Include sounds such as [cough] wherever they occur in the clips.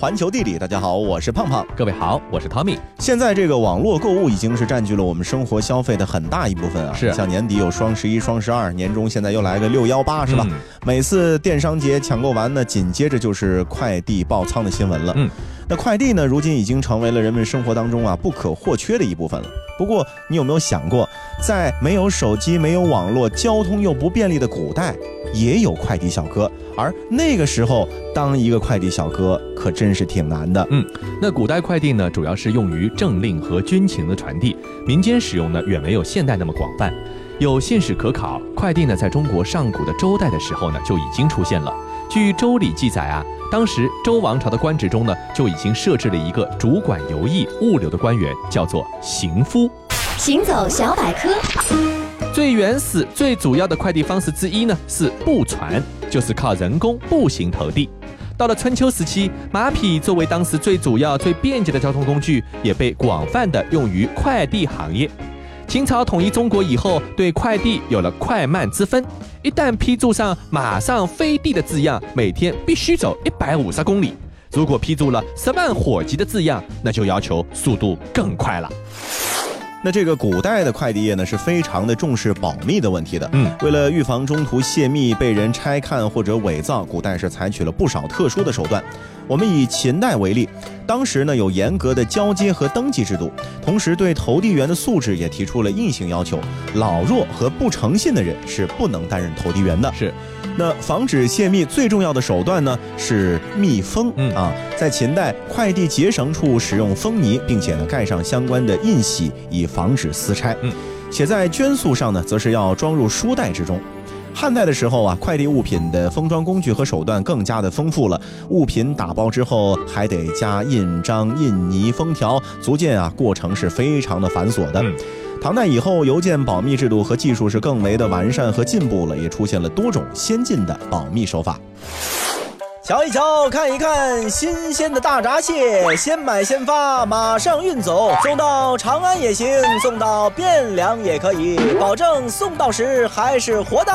环球地理，大家好，我是胖胖。各位好，我是 Tommy。现在这个网络购物已经是占据了我们生活消费的很大一部分啊。是像年底有双十一、双十二，年终现在又来个六幺八，是吧？嗯每次电商节抢购完呢，紧接着就是快递爆仓的新闻了。嗯，那快递呢，如今已经成为了人们生活当中啊不可或缺的一部分了。不过，你有没有想过，在没有手机、没有网络、交通又不便利的古代，也有快递小哥，而那个时候当一个快递小哥可真是挺难的。嗯那古代快递呢，主要是用于政令和军情的传递，民间使用呢远没有现代那么广泛。有信史可考，快递呢在中国上古的周代的时候呢就已经出现了。据《周礼》记载啊，当时周王朝的官职中呢就已经设置了一个主管邮驿物流的官员，叫做行夫。行走小百科，最原始、最主要的快递方式之一呢是步传，就是靠人工步行投递。到了春秋时期，马匹作为当时最主要、最便捷的交通工具，也被广泛的用于快递行业。秦朝统一中国以后，对快递有了快慢之分。一旦批注上“马上飞递”的字样，每天必须走一百五十公里；如果批注了“十万火急”的字样，那就要求速度更快了。那这个古代的快递业呢，是非常的重视保密的问题的。嗯，为了预防中途泄密、被人拆看或者伪造，古代是采取了不少特殊的手段。我们以秦代为例，当时呢有严格的交接和登记制度，同时对投递员的素质也提出了硬性要求，老弱和不诚信的人是不能担任投递员的。是，那防止泄密最重要的手段呢是密封、嗯啊，在秦代快递结绳处使用封泥，并且呢盖上相关的印玺，以防止私拆。嗯，写在绢素上呢，则是要装入书袋之中。汉代的时候啊，快递物品的封装工具和手段更加的丰富了。物品打包之后，还得加印章、印泥、封条，足见啊，过程是非常的繁琐的。嗯唐代以后，邮件保密制度和技术是更为的完善和进步了，也出现了多种先进的保密手法。瞧一瞧，看一看，新鲜的大闸蟹，先买先发，马上运走，送到长安也行，送到汴梁也可以，保证送到时还是活的。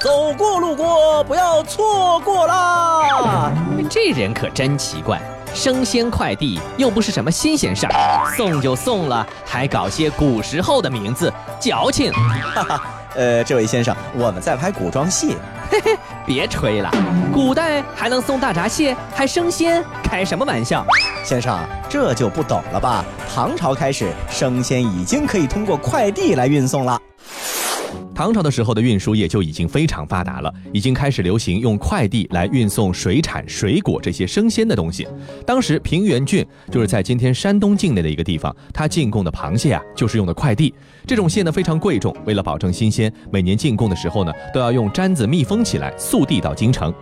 走过路过，不要错过啦！这人可真奇怪，生鲜快递又不是什么新鲜事儿，送就送了，还搞些古时候的名字，矫情。哈 [laughs] 哈呃，这位先生，我们在拍古装戏。[laughs] 别吹了，古代还能送大闸蟹，还生鲜，开什么玩笑？先生，这就不懂了吧？唐朝开始，生鲜已经可以通过快递来运送了。唐朝的时候的运输业就已经非常发达了，已经开始流行用快递来运送水产、水果这些生鲜的东西。当时平原郡就是在今天山东境内的一个地方，它进贡的螃蟹啊，就是用的快递。这种蟹呢非常贵重，为了保证新鲜，每年进贡的时候呢，都要用毡子密封起来，速递到京城。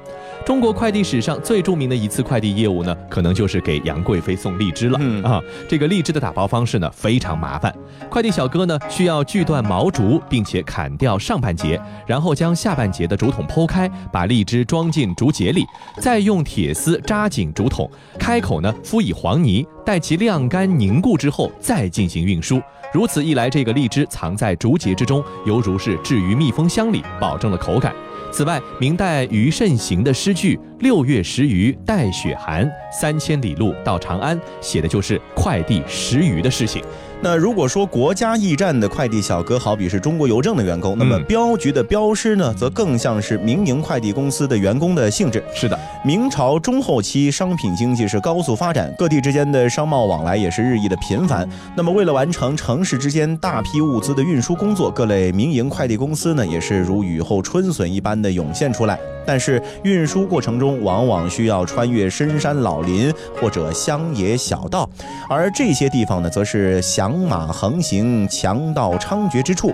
中国快递史上最著名的一次快递业务呢，可能就是给杨贵妃送荔枝了、嗯啊。这个荔枝的打包方式呢非常麻烦，快递小哥呢需要锯断毛竹，并且砍掉上半截，然后将下半截的竹筒剖开，把荔枝装进竹节里，再用铁丝扎紧竹筒，开口呢敷以黄泥，待其晾干凝固之后再进行运输。如此一来，这个荔枝藏在竹节之中，犹如是置于密封箱里，保证了口感。此外，明代虞慎行的诗句“六月食鱼带雪寒，三千里路到长安”，写的就是快递食鱼的事情。那如果说国家驿站的快递小哥好比是中国邮政的员工，那么嗯镖局的镖师呢，则更像是民营快递公司的员工的性质。是的，明朝中后期，商品经济是高速发展，各地之间的商贸往来也是日益的频繁。那么，为了完成城市之间大批物资的运输工作，各类民营快递公司呢，也是如雨后春笋一般的涌现出来。但是，运输过程中往往需要穿越深山老林或者乡野小道，而这些地方呢，则是响马横行、强盗猖獗之处。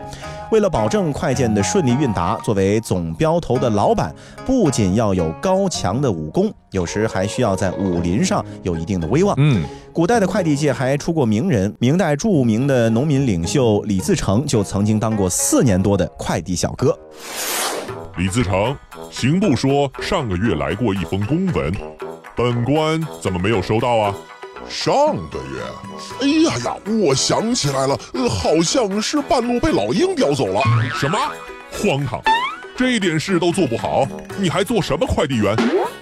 为了保证快件的顺利运达，作为总镖头的老板，不仅要有高强的武功，有时还需要在武林上有一定的威望。嗯，古代的快递界还出过名人，明代著名的农民领袖李自成就曾经当过四年多的快递小哥。李自成，刑部说上个月来过一封公文，本官怎么没有收到啊？上个月，哎呀呀，我想起来了，呃，好像是半路被老鹰叼走了。什么？荒唐！这一点事都做不好，你还做什么快递员？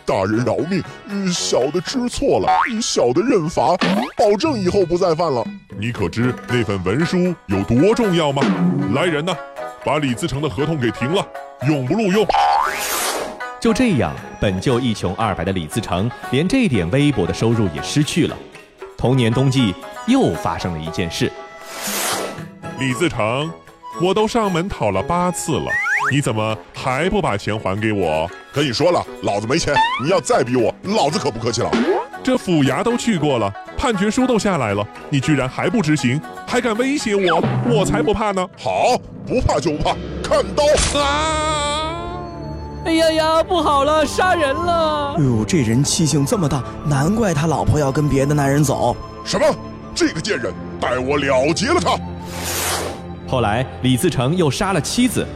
大人饶命，嗯小的知错了，小的认罚，保证以后不再犯了。你可知那份文书有多重要吗？来人呐，把李自成的合同给停了，永不录用。就这样，本就一穷二白的李自成，连这点微薄的收入也失去了。同年冬季，又发生了一件事。李自成，我都上门讨了八次了，你怎么还不把钱还给我？跟你说了，老子没钱，你要再逼我，老子可不客气了。这府衙都去过了，判决书都下来了，你居然还不执行，还敢威胁我，我才不怕呢！好，不怕就不怕，看刀！啊！哎呀呀，不好了，杀人了！哎呦，这人气性这么大，难怪他老婆要跟别的男人走。什么？这个贱人，待我了结了他！后来，李自成又杀了妻子，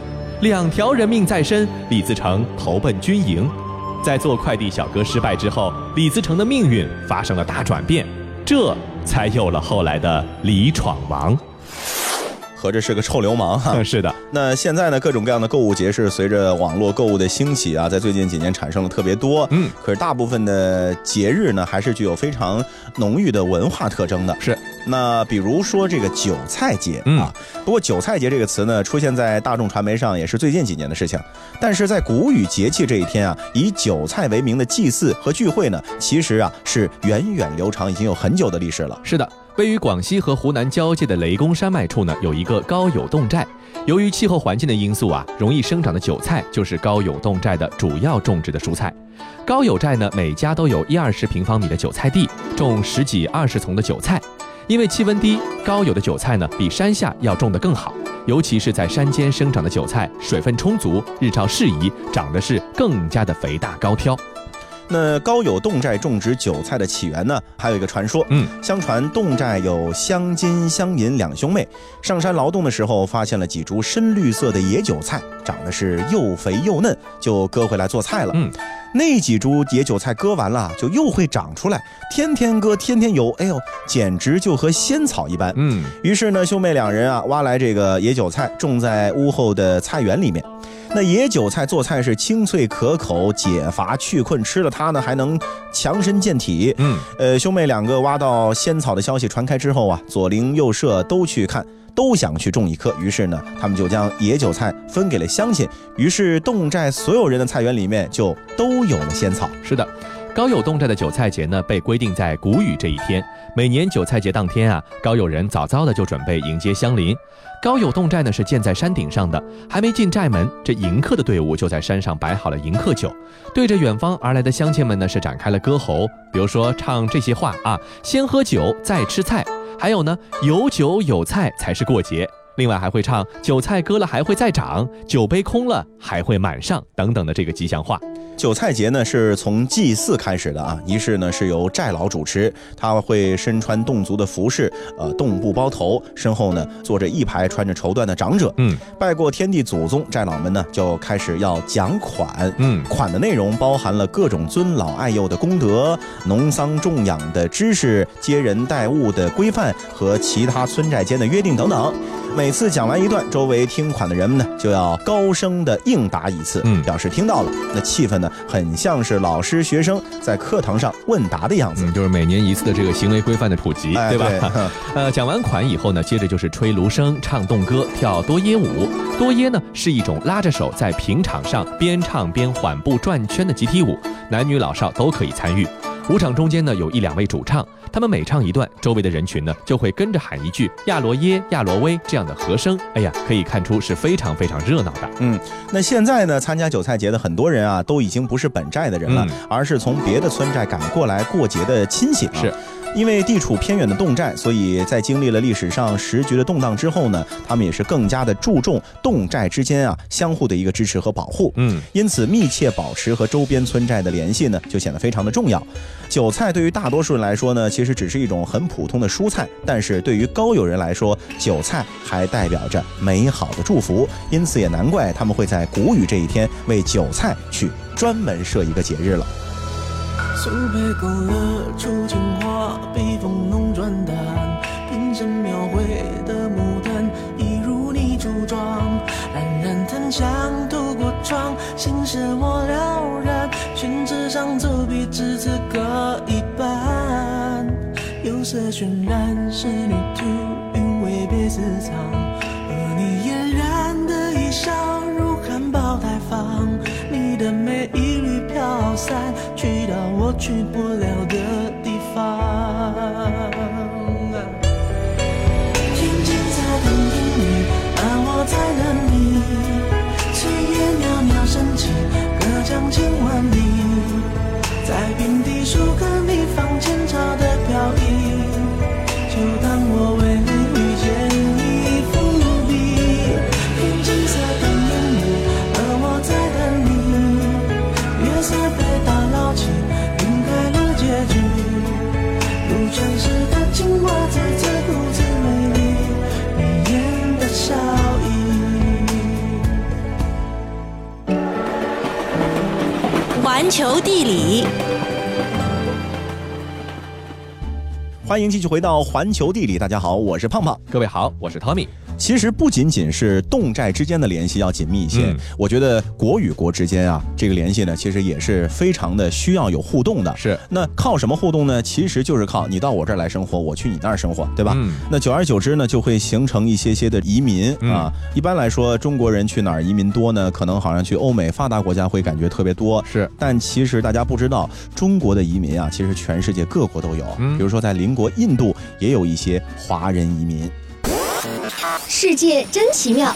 两条人命在身，李自成投奔军营。在做快递小哥失败之后，李自成的命运发生了大转变，这才有了后来的李闯王。合着是个臭流氓哈。[laughs] 是的，那现在呢，各种各样的购物节是随着网络购物的兴起啊，在最近几年产生了特别多。嗯，可是大部分的节日呢，还是具有非常浓郁的文化特征的。是。那比如说这个韭菜节嗯啊，不过韭菜节这个词呢，出现在大众传媒上也是最近几年的事情。但是在谷雨节气这一天啊，以韭菜为名的祭祀和聚会呢，其实啊是源远流长，已经有很久的历史了。是的，位于广西和湖南交界的雷公山脉处呢，有一个高友侗寨。由于气候环境的因素啊，容易生长的韭菜就是高友侗寨的主要种植的蔬菜。高友寨呢，每家都有一二十平方米的韭菜地，种十几二十丛的韭菜。因为气温低，高友的韭菜呢比山下要种得更好，尤其是在山间生长的韭菜，水分充足，日照适宜，长得是更加的肥大高挑。那高友侗寨种植韭菜的起源呢，还有一个传说。嗯，相传侗寨有香金、香银两兄妹，上山劳动的时候发现了几株深绿色的野韭菜，长得是又肥又嫩，就割回来做菜了。嗯，那几株野韭菜割完了，就又会长出来，天天割，天天有，哎呦，简直就和仙草一般。嗯，于是呢，兄妹两人啊，挖来这个野韭菜，种在屋后的菜园里面。那野韭菜做菜是清脆可口、解乏去困，吃了它呢还能强身健体。嗯，呃，兄妹两个挖到仙草的消息传开之后啊，左邻右舍都去看，都想去种一棵。于是呢，他们就将野韭菜分给了乡亲。于是侗寨所有人的菜园里面就都有了仙草。是的。高友侗寨的韭菜节呢，被规定在谷雨这一天。每年韭菜节当天啊，高友人早早的就准备迎接乡邻。高友侗寨呢是建在山顶上的，还没进寨门，这迎客的队伍就在山上摆好了迎客酒，对着远方而来的乡亲们呢是展开了歌喉，比如说唱这些话啊：先喝酒再吃菜，还有呢有酒有菜才是过节。另外还会唱韭菜割了还会再长，酒杯空了还会满上等等的这个吉祥话。韭菜节呢是从祭祀开始的啊，仪式呢是由寨老主持，他会身穿侗族的服饰，呃，侗布包头，身后呢坐着一排穿着绸缎的长者，嗯，拜过天地祖宗，寨老们呢就开始要讲款，嗯，款的内容包含了各种尊老爱幼的功德、农桑种养的知识、接人待物的规范和其他村寨间的约定等等。每次讲完一段，周围听款的人们呢就要高声的应答一次，嗯表示听到了。那气氛呢很像是老师学生在课堂上问答的样子。嗯，就是每年一次的这个行为规范的普及，哎对吧？哼 [laughs] 呃，讲完款以后呢，接着就是吹芦笙、唱动歌、跳多耶舞。多耶呢是一种拉着手在平场上边唱边缓步转圈的集体舞，男女老少都可以参与。舞场中间呢有一两位主唱，他们每唱一段，周围的人群呢就会跟着喊一句“亚罗耶”“亚罗威”这样的和声。哎呀，可以看出是非常非常热闹的。嗯，那现在呢，参加韭菜节的很多人啊，都已经不是本寨的人了，嗯而是从别的村寨赶过来过节的亲戚、啊。是。因为地处偏远的侗寨，所以在经历了历史上时局的动荡之后呢，他们也是更加的注重侗寨之间啊相互的一个支持和保护。嗯，因此密切保持和周边村寨的联系呢，就显得非常的重要。韭菜对于大多数人来说呢，其实只是一种很普通的蔬菜，但是对于高友人来说，韭菜还代表着美好的祝福，因此也难怪他们会在谷雨这一天为韭菜去专门设一个节日了。素胚勾勒出情画，笔锋浓转淡，临身描绘的牡丹一如你初妆。冉冉檀香透过窗，心事我了然。宣纸上走笔至此，搁一半釉色渲染仕女图，韵味被私藏。去不了的地方。听金色的音律，而我在等你。炊烟袅袅升起，隔江千万里。在平地数个你房前朝的环球地理。欢迎继续回到环球地理，大家好，我是胖胖。各位好，我是 Tommy。其实不仅仅是侗寨之间的联系要紧密一些，嗯我觉得国与国之间啊，这个联系呢，其实也是非常的需要有互动的。是，那靠什么互动呢？其实就是靠你到我这儿来生活，我去你那儿生活，对吧？嗯那久而久之呢，就会形成一些些的移民、嗯啊。一般来说，中国人去哪儿移民多呢？可能好像去欧美发达国家会感觉特别多，是，但其实大家不知道，中国的移民啊，其实全世界各国都有。嗯比如说在邻国印度也有一些华人移民。世界真奇妙。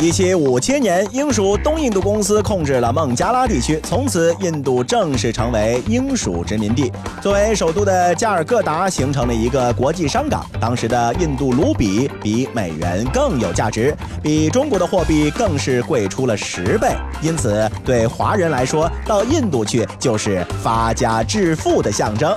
一七五七年，英属东印度公司控制了孟加拉地区，从此印度正式成为英属殖民地。作为首都的加尔各答形成了一个国际商港。当时的印度卢比比美元更有价值，比中国的货币更是贵出了十倍。因此，对华人来说，到印度去就是发家致富的象征。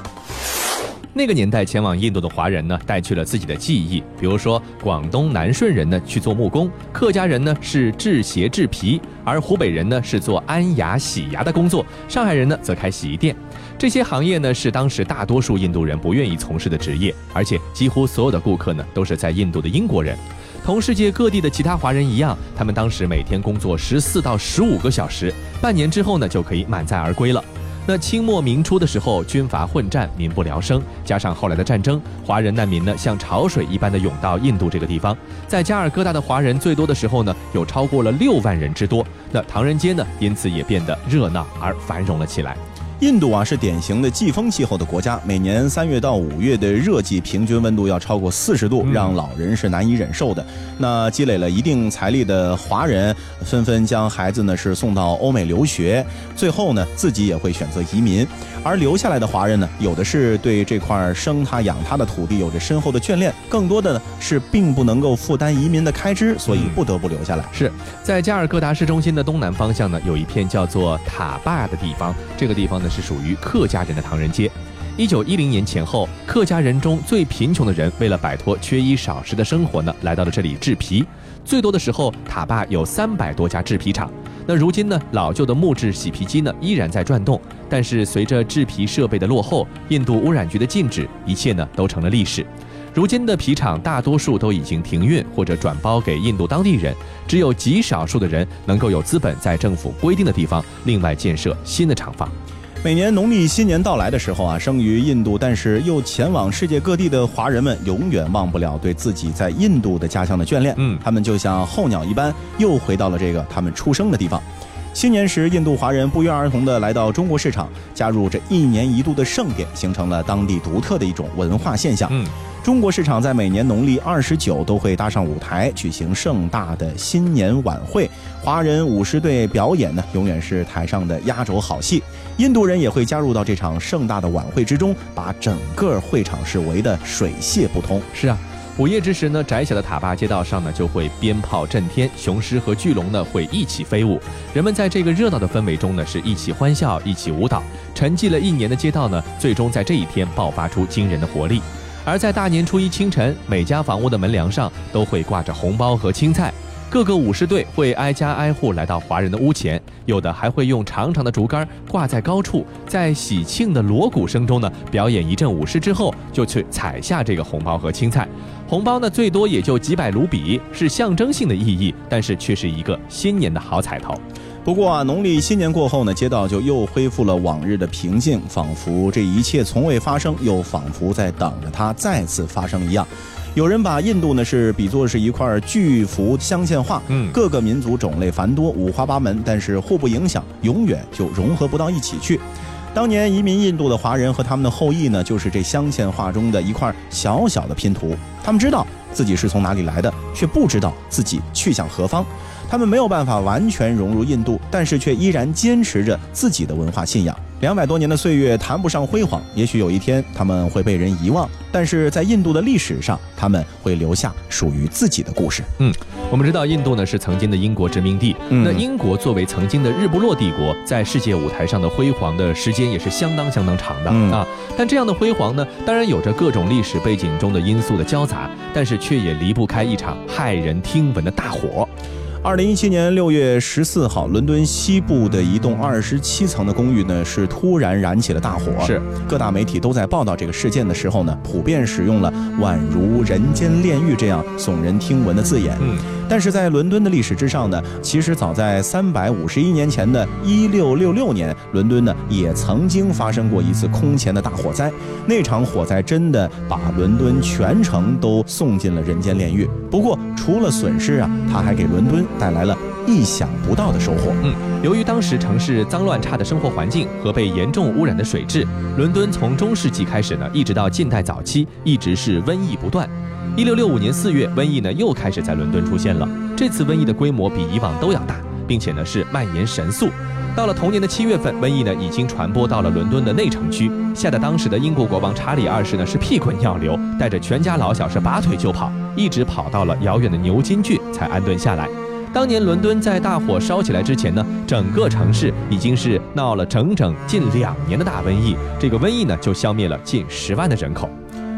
那个年代前往印度的华人呢，带去了自己的技艺，比如说广东南顺人呢去做木工，客家人呢是制鞋制皮，而湖北人呢是做安牙洗牙的工作，上海人呢则开洗衣店。这些行业呢是当时大多数印度人不愿意从事的职业，而且几乎所有的顾客呢都是在印度的英国人。同世界各地的其他华人一样，他们当时每天工作十四到十五个小时，半年之后呢就可以满载而归了。那清末明初的时候，军阀混战，民不聊生，加上后来的战争，华人难民呢像潮水一般的涌到印度这个地方。在加尔各答的华人最多的时候呢，有超过了六万人之多。那唐人街呢，因此也变得热闹而繁荣了起来。印度啊是典型的季风气候的国家，每年三月到五月的热季平均温度要超过四十度，嗯让老人是难以忍受的。那积累了一定财力的华人，纷纷将孩子呢是送到欧美留学，最后呢自己也会选择移民。而留下来的华人呢，有的是对这块生他养他的土地有着深厚的眷恋，更多的呢是并不能够负担移民的开支，所以嗯不得不留下来。是在加尔各答市中心的东南方向呢，有一片叫做塔坝的地方。这个地方呢是属于客家人的唐人街。一九一零年前后，客家人中最贫穷的人为了摆脱缺衣少食的生活呢，来到了这里制皮。最多的时候，塔坝有三百多家制皮厂。那如今呢，老旧的木质洗皮机呢依然在转动，但是随着制皮设备的落后，印度污染局的禁止，一切呢都成了历史。如今的皮厂大多数都已经停运或者转包给印度当地人，只有极少数的人能够有资本在政府规定的地方另外建设新的厂房。每年农历新年到来的时候啊，生于印度但是又前往世界各地的华人们，永远忘不了对自己在印度的家乡的眷恋。嗯他们就像候鸟一般，又回到了这个他们出生的地方。新年时，印度华人不约而同地来到中国市场，加入这一年一度的盛典，形成了当地独特的一种文化现象。嗯，中国市场在每年农历二十九都会搭上舞台，举行盛大的新年晚会。华人舞狮队表演呢，永远是台上的压轴好戏。印度人也会加入到这场盛大的晚会之中，把整个会场是围得水泄不通。是啊。午夜之时呢，窄小的塔巴街道上呢，就会鞭炮震天，雄狮和巨龙呢会一起飞舞。人们在这个热闹的氛围中呢，是一起欢笑，一起舞蹈。沉寂了一年的街道呢，最终在这一天爆发出惊人的活力。而在大年初一清晨，每家房屋的门梁上都会挂着红包和青菜。各个舞狮队会挨家挨户来到华人的屋前，有的还会用长长的竹竿挂在高处，在喜庆的锣鼓声中呢，表演一阵舞狮之后，就去采下这个红包和青菜。红包呢，最多也就几百卢比，是象征性的意义，但是却是一个新年的好彩头。不过啊，农历新年过后呢，街道就又恢复了往日的平静，仿佛这一切从未发生，又仿佛在等着它再次发生一样。有人把印度呢是比作是一块巨幅镶嵌画，嗯各个民族种类繁多，五花八门，但是互不影响，永远就融合不到一起去。当年移民印度的华人和他们的后裔呢，就是这镶嵌画中的一块小小的拼图。他们知道自己是从哪里来的，却不知道自己去向何方。他们没有办法完全融入印度，但是却依然坚持着自己的文化信仰。两百多年的岁月谈不上辉煌，也许有一天他们会被人遗忘，但是在印度的历史上，他们会留下属于自己的故事。嗯我们知道印度呢是曾经的英国殖民地，嗯那英国作为曾经的日不落帝国，在世界舞台上的辉煌的时间也是相当相当长的、嗯啊。但这样的辉煌呢，当然有着各种历史背景中的因素的交杂，但是却也离不开一场骇人听闻的大火。二零一七年六月十四号，伦敦西部的一栋二十七层的公寓呢，是突然燃起了大火。是各大媒体都在报道这个事件的时候呢，普遍使用了“宛如人间炼狱”这样耸人听闻的字眼。嗯，但是在伦敦的历史之上呢，其实早在三百五十一年前的一六六六年，伦敦呢也曾经发生过一次空前的大火灾。那场火灾真的把伦敦全城都送进了人间炼狱。不过除了损失啊，它还给伦敦带来了意想不到的收获。嗯，由于当时城市脏乱差的生活环境和被严重污染的水质，伦敦从中世纪开始呢，一直到近代早期，一直是瘟疫不断。一六六五年四月，瘟疫呢又开始在伦敦出现了。这次瘟疫的规模比以往都要大，并且呢是蔓延神速。到了同年的七月份，瘟疫呢已经传播到了伦敦的内城区，吓得当时的英国国王查理二世呢是屁滚尿流，带着全家老小是拔腿就跑，一直跑到了遥远的牛津郡才安顿下来。当年伦敦在大火烧起来之前呢，整个城市已经是闹了整整近两年的大瘟疫，这个瘟疫呢就消灭了近十万的人口。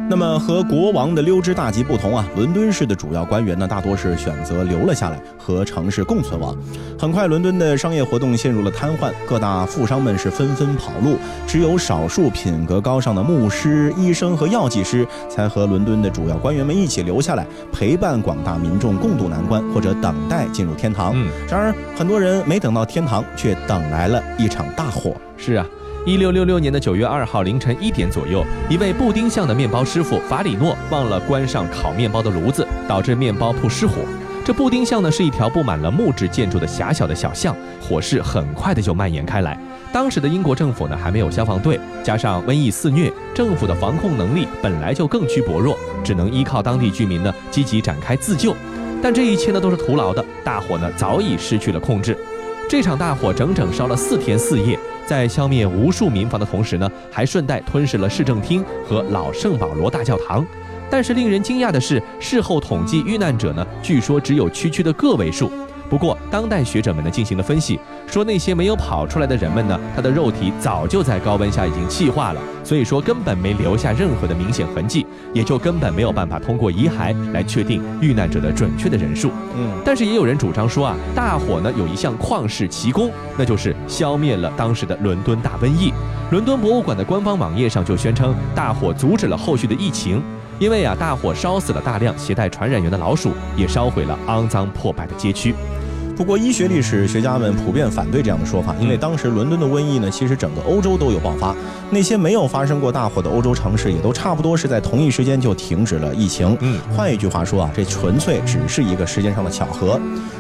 那么和国王的溜之大吉不同啊，伦敦市的主要官员呢，大多是选择留了下来，和城市共存亡。很快，伦敦的商业活动陷入了瘫痪，各大富商们是纷纷跑路，只有少数品格高尚的牧师、医生和药剂师才和伦敦的主要官员们一起留下来，陪伴广大民众共度难关，或者等待进入天堂。嗯，然而，很多人没等到天堂，却等来了一场大火。是啊。一六六六年的九月二号凌晨一点左右，一位布丁巷的面包师傅法里诺忘了关上烤面包的炉子，导致面包铺失火。这布丁巷呢是一条布满了木质建筑的狭小的小巷，火势很快的就蔓延开来。当时的英国政府呢还没有消防队，加上瘟疫肆虐，政府的防控能力本来就更趋薄弱，只能依靠当地居民呢积极展开自救。但这一切呢都是徒劳的，大火呢早已失去了控制。这场大火整整烧了四天四夜，在消灭无数民房的同时呢，还顺带吞噬了市政厅和老圣保罗大教堂。但是令人惊讶的是，事后统计遇难者呢，据说只有区区的个位数。不过，当代学者们呢进行了分析，说那些没有跑出来的人们呢，他的肉体早就在高温下已经气化了，所以说根本没留下任何的明显痕迹，也就根本没有办法通过遗骸来确定遇难者的准确的人数。嗯，但是也有人主张说啊，大火呢有一项旷世奇功，那就是消灭了当时的伦敦大瘟疫。伦敦博物馆的官方网页上就宣称，大火阻止了后续的疫情，因为啊，大火烧死了大量携带传染源的老鼠，也烧毁了肮脏破败的街区。不过，医学历史学家们普遍反对这样的说法，因为当时伦敦的瘟疫呢，其实整个欧洲都有爆发。那些没有发生过大火的欧洲城市，也都差不多是在同一时间就停止了疫情。嗯，换一句话说啊，这纯粹只是一个时间上的巧合。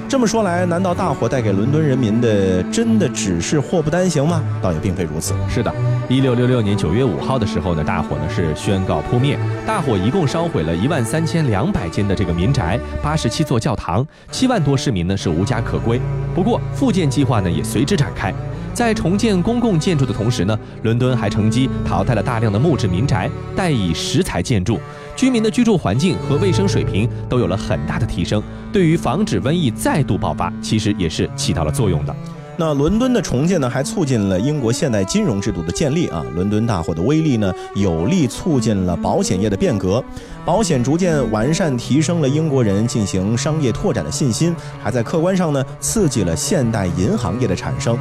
这么说来，难道大火带给伦敦人民的真的只是祸不单行吗？倒也并非如此。是的，一六六六年九月五号的时候呢，大火呢是宣告扑灭。大火一共烧毁了一万三千两百间的这个民宅，八十七座教堂，七万多市民呢是无家可归。不过复建计划呢也随之展开。在重建公共建筑的同时呢，伦敦还乘机淘汰了大量的木质民宅，代以石材建筑，居民的居住环境和卫生水平都有了很大的提升。对于防止瘟疫再度爆发，其实也是起到了作用的。那伦敦的重建呢，还促进了英国现代金融制度的建立啊。伦敦大火的威力呢，有力促进了保险业的变革，保险逐渐完善，提升了英国人进行商业拓展的信心，还在客观上呢，刺激了现代银行业的产生。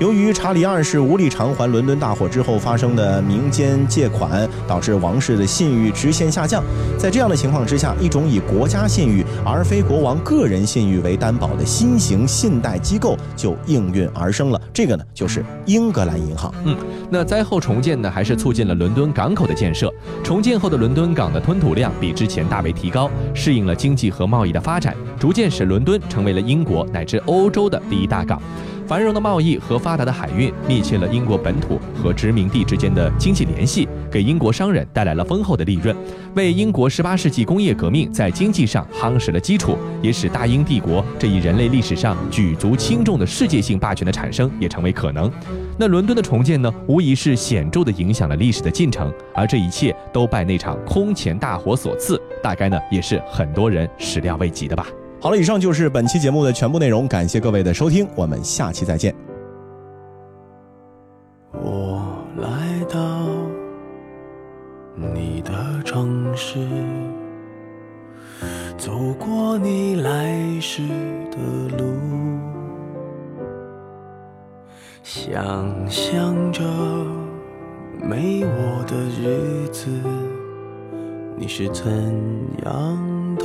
由于查理二世无力偿还伦敦大火之后发生的民间借款，导致王室的信誉直线下降。在这样的情况之下，一种以国家信誉而非国王个人信誉为担保的新型信贷机构就应运。而生了。这个呢，就是英格兰银行。嗯，那灾后重建呢，还是促进了伦敦港口的建设。重建后的伦敦港的吞吐量比之前大为提高，适应了经济和贸易的发展，逐渐使伦敦成为了英国乃至欧洲的第一大港。繁荣的贸易和发达的海运，密切了英国本土和殖民地之间的经济联系，给英国商人带来了丰厚的利润，为英国18世纪工业革命在经济上夯实了基础，也使大英帝国这一人类历史上举足轻重的世界性霸权的产生也成为可能。那伦敦的重建呢，无疑是显著的影响了历史的进程，而这一切都拜那场空前大火所赐，大概呢也是很多人始料未及的吧。好了，以上就是本期节目的全部内容，感谢各位的收听，我们下期再见。我来到你的城市，走过你来时的路，想象着没我的日子，你是怎样的